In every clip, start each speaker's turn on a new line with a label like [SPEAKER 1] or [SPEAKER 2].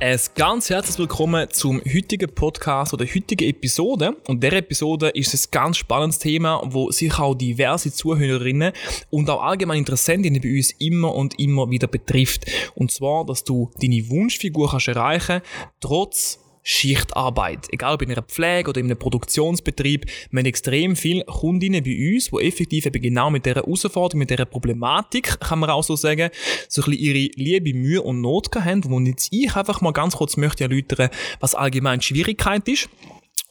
[SPEAKER 1] Ein ganz herzlich willkommen zum heutigen Podcast oder heutigen Episode. Und der Episode ist ein ganz spannendes Thema, wo sich auch diverse Zuhörerinnen und auch allgemein Interessentinnen bei uns immer und immer wieder betrifft. Und zwar, dass du deine Wunschfigur kannst erreichen, trotz Schichtarbeit. Egal ob in einer Pflege oder in einem Produktionsbetrieb. Wir haben extrem viele Kundinnen bei uns, die effektiv eben genau mit dieser Herausforderung, mit dieser Problematik, kann man auch so sagen, so ein bisschen ihre Liebe, Mühe und Not haben, wo jetzt ich einfach mal ganz kurz möchte erläutern, was allgemein Schwierigkeit ist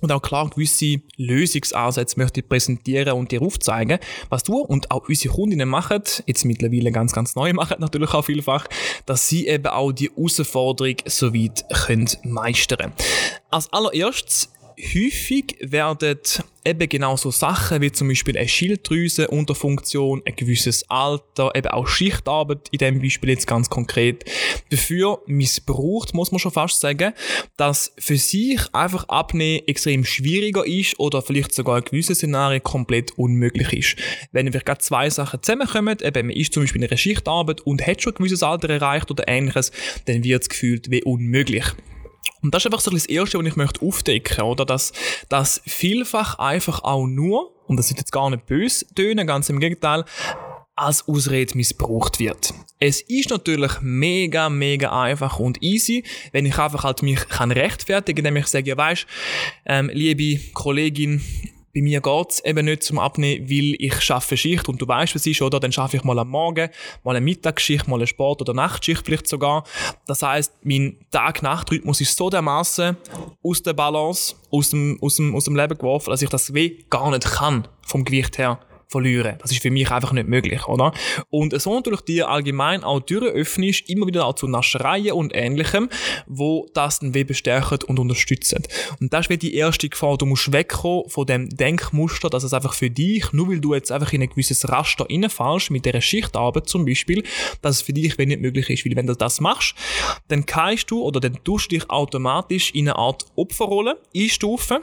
[SPEAKER 1] und auch klar gewisse Lösungsansätze möchte ich präsentieren und dir aufzeigen, was du und auch unsere Kundinnen machen, jetzt mittlerweile ganz, ganz neu machen natürlich auch vielfach, dass sie eben auch die Herausforderung soweit können meistern. Als allererstes häufig werden eben genau so Sachen wie zum Beispiel eine Schilddrüse unter Funktion, ein gewisses Alter, eben auch Schichtarbeit in dem Beispiel jetzt ganz konkret, dafür missbraucht, muss man schon fast sagen, dass für sich einfach Abnehmen extrem schwieriger ist oder vielleicht sogar in gewissen Szenarien komplett unmöglich ist. Wenn vielleicht gerade zwei Sachen zusammenkommen, eben man ist zum Beispiel in einer Schichtarbeit und hat schon ein gewisses Alter erreicht oder ähnliches, dann wird es gefühlt wie unmöglich. Und das ist einfach so das Erste, was ich möchte aufdecken, oder? Dass, dass vielfach einfach auch nur, und das ist jetzt gar nicht böse tönen, ganz im Gegenteil, als Ausrede missbraucht wird. Es ist natürlich mega, mega einfach und easy, wenn ich einfach halt mich kann rechtfertigen, indem ich sage, ja weisst, ähm, liebe Kollegin, bei mir geht's eben nicht zum Abnehmen, weil ich schaffe Schicht und du weißt, was ist, oder? Dann schaffe ich mal am Morgen, mal eine Mittagsschicht, mal eine Sport- oder Nachtschicht vielleicht sogar. Das heißt, mein Tag-Nacht-Rhythmus ist so dermaßen aus der Balance, aus dem, aus dem, aus dem Leben geworfen, dass ich das weh gar nicht kann, vom Gewicht her verlieren. Das ist für mich einfach nicht möglich, oder? Und so natürlich dir allgemein auch Türen öffnest, immer wieder auch zu Naschereien und Ähnlichem, wo das den Weben stärken und unterstützen. Und das ist die erste Gefahr. Du musst wegkommen von dem Denkmuster, dass es einfach für dich, nur weil du jetzt einfach in ein gewisses Raster reinfallst, mit dieser Schichtarbeit zum Beispiel, dass es für dich wenn nicht möglich ist. Weil wenn du das machst, dann kannst du oder dann tust du dich automatisch in eine Art Opferrolle einstufen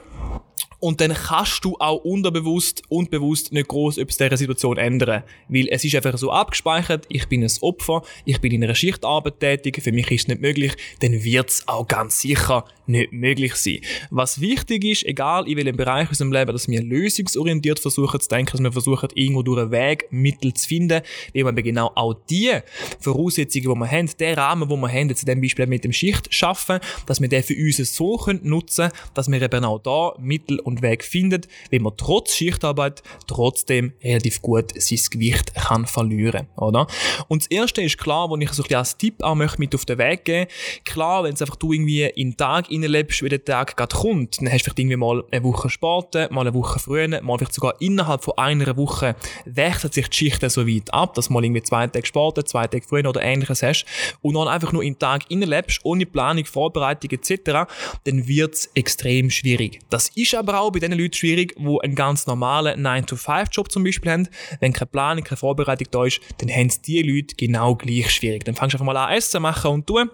[SPEAKER 1] und dann kannst du auch unterbewusst und bewusst nicht groß etwas dieser Situation ändern. Weil es ist einfach so abgespeichert, ich bin ein Opfer, ich bin in einer Schichtarbeit tätig, für mich ist es nicht möglich, dann wird es auch ganz sicher nicht möglich sein. Was wichtig ist, egal in welchem Bereich unserem Leben, dass wir lösungsorientiert versuchen zu denken, dass wir versuchen, irgendwo durch einen Weg Mittel zu finden, wie wir genau auch die Voraussetzungen, die wir haben, den Rahmen, den wir haben, jetzt in dem Beispiel mit dem Schicht schaffen, dass wir den für uns so nutzen können, dass wir eben auch da Mittel und Weg finden, wie man trotz Schichtarbeit trotzdem relativ gut sein Gewicht kann verlieren, oder? Und das erste ist klar, wo ich so ein als Tipp auch möchte mit auf den Weg geben. Klar, wenn es einfach du irgendwie in den Tag reinlebst, wie der Tag gerade kommt, dann hast du vielleicht irgendwie mal eine Woche Sport, mal eine Woche früher, mal vielleicht sogar innerhalb von einer Woche wechselt sich die Schicht so weit ab, dass du mal irgendwie zwei Tage Sport, zwei Tage früher oder ähnliches hast und dann einfach nur in den Tag reinlebst, ohne Planung, Vorbereitung etc., dann wird es extrem schwierig. Das ist aber auch bei den Leuten schwierig, die einen ganz normalen 9-to-5-Job zum Beispiel haben. Wenn keine Planung, keine Vorbereitung da ist, dann haben es die Leute genau gleich schwierig. Dann fängst du einfach mal an, Essen machen und tun.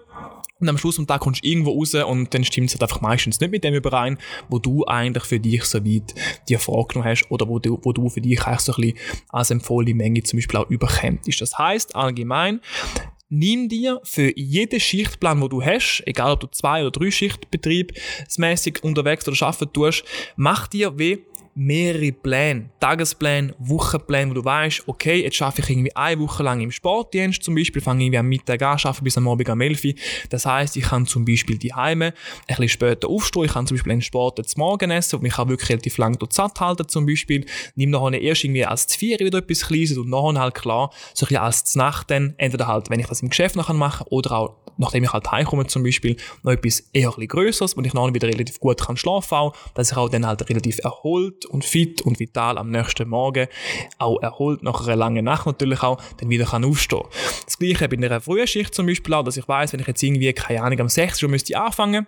[SPEAKER 1] Und am Schluss vom Tag kommst du irgendwo raus und dann stimmt es halt einfach meistens nicht mit dem überein, wo du eigentlich für dich so weit dir vorgenommen hast oder wo du, wo du für dich eigentlich so ein bisschen als empfohlene Menge zum Beispiel auch überkämpft. Das heißt allgemein, nimm dir für jeden Schichtplan, wo du hast, egal ob du zwei oder drei Schichtbetriebsmäßig unterwegs oder arbeiten tust, mach dir wie mehrere Pläne, Tagespläne, Wochenpläne, wo du weißt, okay, jetzt schaffe ich irgendwie eine Woche lang im Sportdienst zum Beispiel, fange irgendwie am Mittag an, schaffe bis am Abend am 11 Uhr. Das heißt, ich kann zum Beispiel die Heime ein bisschen später aufstehen, ich kann zum Beispiel einen Sport zum Morgen essen und mich auch wirklich relativ lang dort satt halten zum Beispiel. Nimm nachher erst irgendwie als Vier wieder etwas Kleines und nachher halt klar, so ein bisschen als Nacht dann, entweder halt, wenn ich das im Geschäft noch machen kann oder auch nachdem ich halt heimkomme zum Beispiel, noch etwas eher ein Größeres, wo ich nachher wieder relativ gut kann schlafen kann, dass ich auch dann halt relativ erholt und fit und vital am nächsten Morgen, auch erholt nach einer langen Nacht natürlich auch, dann wieder kann aufstehen. Das gleiche bei einer frühen Schicht zum Beispiel auch, dass ich weiß, wenn ich jetzt irgendwie, keine Ahnung, am 6 Uhr müsste anfangen,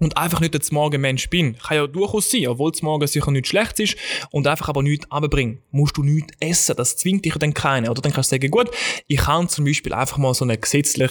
[SPEAKER 1] und einfach nicht jetzt Morgen Mensch bin. Kann ja durchaus sein, obwohl es morgen sicher nichts schlecht ist und einfach aber nichts abbringen. Musst du nichts essen, das zwingt dich dann keine. Oder dann kannst du sagen, gut, ich kann zum Beispiel einfach mal so eine gesetzlich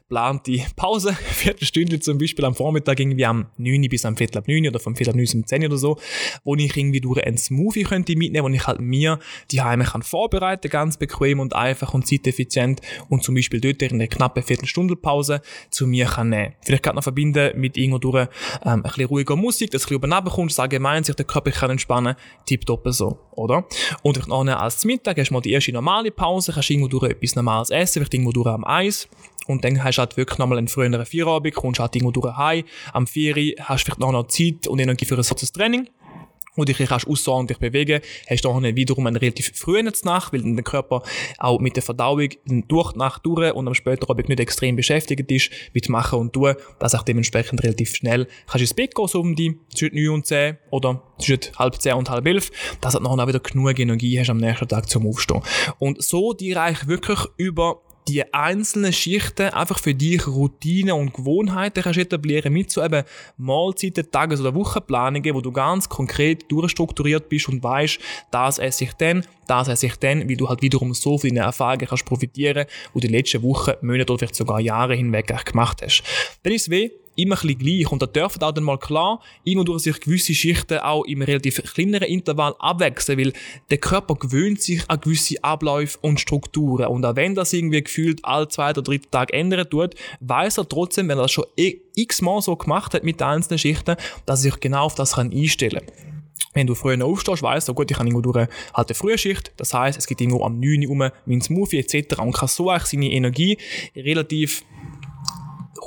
[SPEAKER 1] geplante Pause, Viertelstunde zum Beispiel am Vormittag irgendwie am 9 bis am Viertel ab 9 oder vom Viertel ab 9 bis um 10 oder so, wo ich irgendwie durch einen Smoothie könnte mitnehmen, wo ich halt mir die Heime kann vorbereiten, ganz bequem und einfach und zeiteffizient und zum Beispiel dort in einer knappen Viertelstunde Pause zu mir kann nehmen. Vielleicht kann noch verbinden mit irgendwo durch ähm, ein bisschen ruhiger Musik, dass du ein bisschen kommst, allgemein sich der Körper kann entspannen, tipptopp so, oder? Und vielleicht nachher als Mittag hast du mal die erste normale Pause, kannst irgendwo durch etwas Normales essen, vielleicht irgendwo durch am Eis, und dann hast du halt wirklich nochmal einen früheren Feierabend, kommst halt irgendwo durch heim, am Vieri hast du vielleicht noch, noch Zeit und Energie für ein kurzes Training und dich kannst außerordentlich bewegen, hast dann wiederum einen relativ frühen Nacht, weil dann der Körper auch mit der Verdauung durch die Nacht durch und am späteren Abend nicht extrem beschäftigt ist mit Machen und Tun, dass auch dementsprechend relativ schnell kannst ins Bett gehen, so um die zwischen 9 und 10 oder zwischen halb 10 und halb 11, dass du nachher auch wieder genug Energie hast am nächsten Tag zum Aufstehen. Und so die eigentlich wirklich über die einzelnen Schichten einfach für dich Routinen und Gewohnheiten kannst etablieren mit so eben Mahlzeiten, Tages- oder Wochenplanungen, wo du ganz konkret durchstrukturiert bist und weißt, das esse ich dann, das esse ich dann, wie du halt wiederum so von deinen Erfahrungen kannst profitieren, wo die letzten Wochen, Monate oder vielleicht sogar Jahre hinweg gemacht hast. Dann ist es weh, immer ein bisschen gleich. Und da dürfen auch dann mal klar irgendwo sich gewisse Schichten auch im relativ kleineren Intervall abwechseln, weil der Körper gewöhnt sich an gewisse Abläufe und Strukturen. Und auch wenn das irgendwie gefühlt alle zwei oder drei Tage ändern tut, weiß er trotzdem, wenn er das schon x-mal so gemacht hat mit den einzelnen Schichten, dass er sich genau auf das kann einstellen kann wenn du früher aufstehst, weißt du, gut, ich habe irgendwo durch halt eine Frühschicht, das heißt, es gibt irgendwo am 9 Uhr um mein Smoothie etc. und kann so eigentlich seine Energie relativ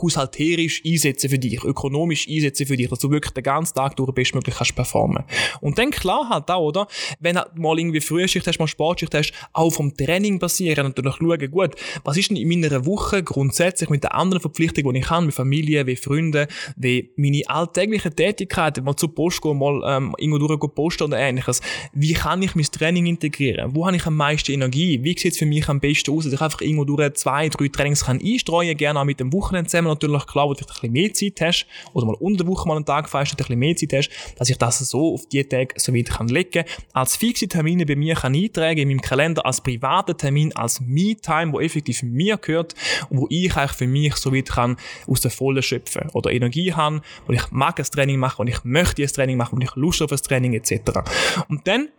[SPEAKER 1] haushalterisch einsetzen für dich, ökonomisch einsetzen für dich, dass du wirklich den ganzen Tag durch bestmöglich kannst performen. Und dann klar halt auch, oder? Wenn du mal irgendwie Frühschicht hast, mal Sportschicht hast, auch vom Training basieren, natürlich schauen, gut, was ist denn in meiner Woche grundsätzlich mit den anderen Verpflichtungen, die ich habe, mit Familie, wie Freunde, wie meine alltäglichen Tätigkeiten, mal zur Post gehen, mal ähm, irgendwo durch posten oder ähnliches. Wie kann ich mein Training integrieren? Wo habe ich am meisten Energie? Wie sieht es für mich am besten aus, dass ich einfach irgendwo durch zwei, drei Trainings kann einstreuen, gerne auch mit dem Wochenende zusammen natürlich klar, wo du ein bisschen mehr Zeit hast, oder mal unter der Woche mal einen Tag feierst, ein bisschen mehr Zeit hast, dass ich das so auf die Tage so weit kann legen als fixe Termine bei mir kann eintragen in meinem Kalender, als privaten Termin, als Me-Time, wo effektiv mir gehört und wo ich eigentlich für mich so weit kann aus der Vollen schöpfen oder Energie haben, wo ich mag ein Training machen und ich möchte ein Training machen und ich Lust auf ein Training etc. Und dann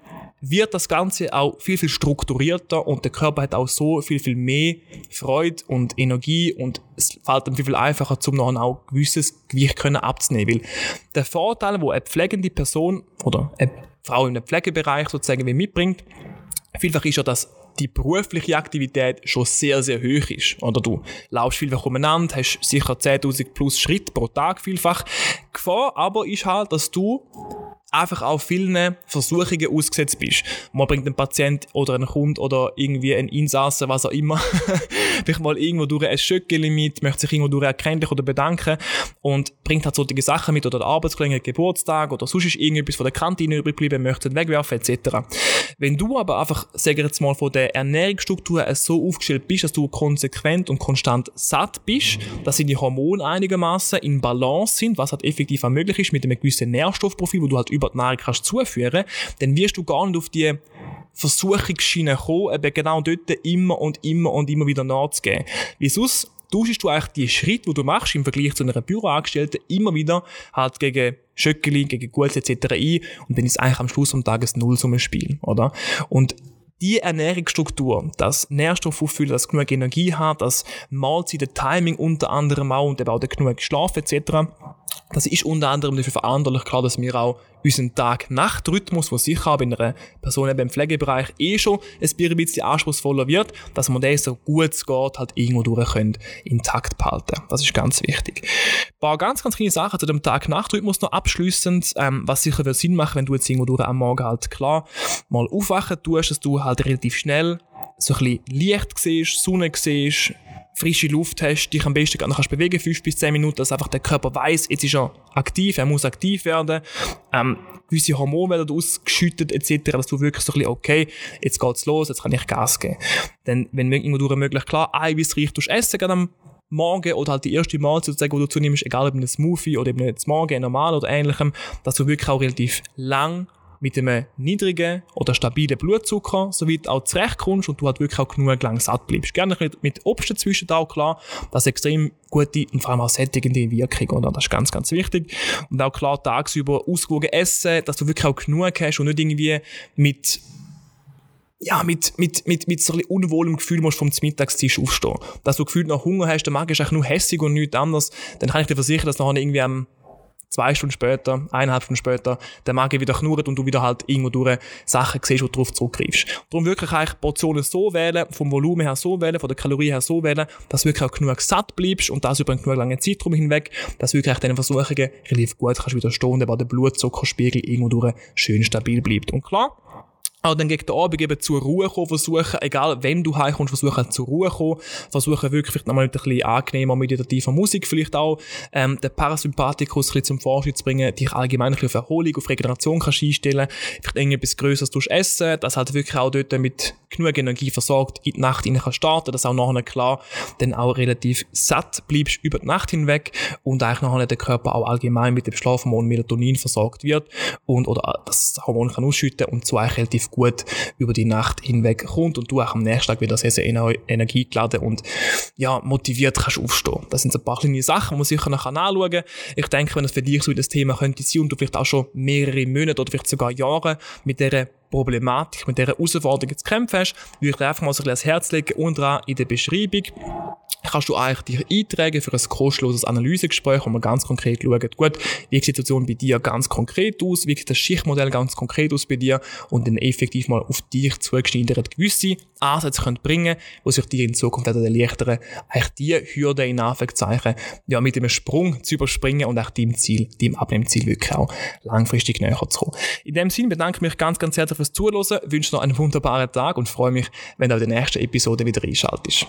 [SPEAKER 1] wird das Ganze auch viel, viel strukturierter und der Körper hat auch so viel, viel mehr Freude und Energie und es fällt ihm viel, viel einfacher, zum noch auch gewisses Gewicht können abzunehmen. Weil der Vorteil, wo eine pflegende Person oder eine Frau im Pflegebereich sozusagen mitbringt, vielfach ist ja, dass die berufliche Aktivität schon sehr, sehr hoch ist. Oder du laufst vielfach umeinander, hast sicher 10.000 plus Schritt pro Tag vielfach. Gefahr aber ist halt, dass du einfach auch vielen Versuchungen ausgesetzt bist. Mal bringt ein Patient oder ein Kunde oder irgendwie ein Insasse, was auch immer, dich mal irgendwo durch ein Schöckeli mit, möchte sich irgendwo durch erkennen oder bedanken und bringt halt solche Sachen mit oder der Arbeitskollege Geburtstag oder sonst ist irgendetwas von der Kantine übrig geblieben, möchte wegwerfen etc. Wenn du aber einfach, sagen wir jetzt mal, von der Ernährungsstruktur so aufgestellt bist, dass du konsequent und konstant satt bist, dass die Hormone einigermaßen in Balance sind, was halt effektiv möglich ist mit einem gewissen Nährstoffprofil, wo du halt über die Nahrung kannst zuführen, dann wirst du gar nicht auf die Versuchungsschiene kommen, eben genau dort immer und immer und immer wieder nachzugeben. Wie sonst tauschst du eigentlich die Schritte, die du machst im Vergleich zu einer Büroangestellten, immer wieder halt gegen Schöckeli, gegen Gutes etc. ein und dann ist eigentlich am Schluss am Tages Nullsummenspiel, oder? Und die Ernährungsstruktur, das Nährstoffauffüll, das genug Energie hat, das Mahlzeiten, Timing unter anderem auch und eben auch genug Schlaf etc., das ist unter anderem dafür verantwortlich, klar, dass wir auch unseren Tag-Nacht-Rhythmus, der sicher auch bei einer Person im Pflegebereich eh schon ein bisschen anspruchsvoller wird, dass man den so gut es geht halt irgendwo durch können, intakt behalten. Das ist ganz wichtig. Ein paar ganz, ganz kleine Sachen zu dem Tag-Nacht-Rhythmus noch abschließend, ähm, was sicher wird Sinn machen, wenn du jetzt irgendwo durch am Morgen halt klar mal aufwachen tust, dass du halt relativ schnell so ein bisschen Licht siehst, Sonne siehst, frische Luft hast, dich am besten noch kannst bewegen, 5 bis 10 Minuten, dass einfach der Körper weiß, jetzt ist er aktiv, er muss aktiv werden, ähm, gewisse Hormone werden ausgeschüttet etc., dass du wirklich so ein bisschen, okay, jetzt geht's los, jetzt kann ich Gas geben. Denn wenn irgendwo durch möglich klar eiweißreich durch essen, gerade am Morgen oder halt die erste Mahlzeit, die du zunimmst, egal ob ein Smoothie oder eben jetzt Morgen, normal oder ähnlichem, dass du wirklich auch relativ lang mit einem niedrigen oder stabilen Blutzucker soweit auch zurechtkommst und du halt wirklich auch genug lang satt bleibst. Gerne mit Obst dazwischen auch klar, das extrem gute und vor allem auch sättigende Wirkung, oder? Das ist ganz, ganz wichtig. Und auch klar tagsüber ausgewogen essen, dass du wirklich auch genug hast und nicht irgendwie mit ja, mit, mit, mit, mit so ein unwohlem Gefühl musst vom Mittagstisch aufstehen. Dass du gefühlt noch Hunger hast, der Magen ist eigentlich nur hässig und nichts anderes, dann kann ich dir versichern, dass nachher irgendwie am zwei Stunden später, eineinhalb Stunden später, der Magen wieder knurrt und du wieder halt irgendwo durch Sachen siehst, wo du darauf zurückgreifst. Darum wirklich eigentlich Portionen so wählen, vom Volumen her so wählen, von der Kalorie her so wählen, dass du wirklich auch genug satt bleibst und das über einen genug langen Zeitraum hinweg, dass du wirklich deinen Versuchungen relativ gut kannst widerstehen, aber der Blutzuckerspiegel irgendwo durch schön stabil bleibt. Und klar, auch dann gegen den Abend eben zur Ruhe kommen, versuchen, egal wenn du heimkommst, versuchen zur Ruhe kommen, versuchen wirklich nochmal mit ein bisschen angenehmer, meditativer Musik vielleicht auch, ähm, den Parasympathikus ein bisschen zum Vorschein zu bringen, dich allgemein ein bisschen auf Erholung, auf Regeneration kannst einstellen, vielleicht irgendetwas Größeres essen, dass halt wirklich auch dort mit genug Energie versorgt in die Nacht hinein starten, dass auch nachher klar dann auch relativ satt bleibst über die Nacht hinweg und eigentlich nachher der Körper auch allgemein mit dem Schlafhormon Melatonin versorgt wird und oder das Hormon kann ausschütten und so relativ gut über die Nacht hinweg kommt und du auch am nächsten Tag wieder sehr, sehr energiegeladen und ja, motiviert kannst aufstehen. Das sind so ein paar kleine Sachen, die man nachher anschauen Ich denke, wenn das für dich so das Thema könnte sein und du vielleicht auch schon mehrere Monate oder vielleicht sogar Jahre mit dieser Problematik, mit dieser Herausforderung zu kämpfen hast, würde ich dir einfach mal so ein bisschen Herz legen, unten in der Beschreibung kannst du eigentlich dich eintragen für ein kostenloses Analysegespräch, wo man ganz konkret schaut, gut, wie die Situation bei dir ganz konkret aus, wie sieht das Schichtmodell ganz konkret aus bei dir und dann effektiv mal auf dich zugeschneidert gewisse Ansätze können bringen, wo sich dir in Zukunft erleichtern, eigentlich die Hürde in Anführungszeichen, ja, mit einem Sprung zu überspringen und auch deinem Ziel, deinem Abnehmziel wirklich auch langfristig näher zu kommen. In dem Sinne bedanke ich mich ganz, ganz herzlich fürs Zuhören, wünsche noch einen wunderbaren Tag und freue mich, wenn du in der nächsten Episode wieder einschaltest.